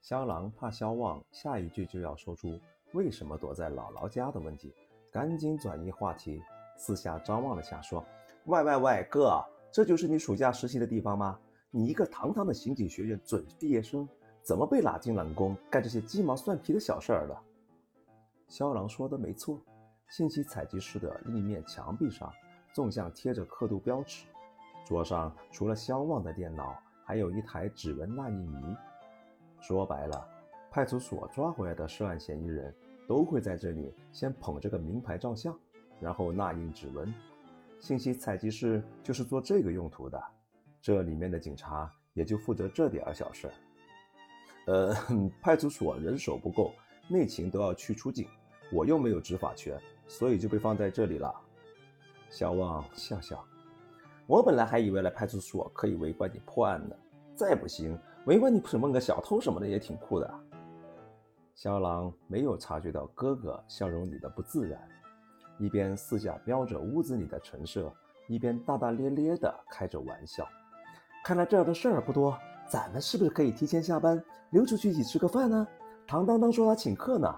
肖郎怕肖旺下一句就要说出为什么躲在姥姥家的问题，赶紧转移话题，四下张望了下，说：“喂喂喂，哥，这就是你暑假实习的地方吗？你一个堂堂的刑警学院准毕业生，怎么被拉进冷宫干这些鸡毛蒜皮的小事儿了？”肖郎说的没错，信息采集室的立面墙壁上纵向贴着刻度标尺，桌上除了肖旺的电脑，还有一台指纹捺印仪。说白了，派出所抓回来的涉案嫌疑人都会在这里先捧着个名牌照相，然后捺印指纹。信息采集室就是做这个用途的，这里面的警察也就负责这点儿小事。呃，派出所人手不够，内勤都要去出警，我又没有执法权，所以就被放在这里了。小旺笑笑，我本来还以为来派出所可以围观你破案呢，再不行。围观你审问个小偷什么的也挺酷的。肖郎没有察觉到哥哥笑容里的不自然，一边四下瞄着屋子里的陈设，一边大大咧咧地开着玩笑。看来这儿的事儿不多，咱们是不是可以提前下班，溜出去一起吃个饭呢？唐当当说他请客呢，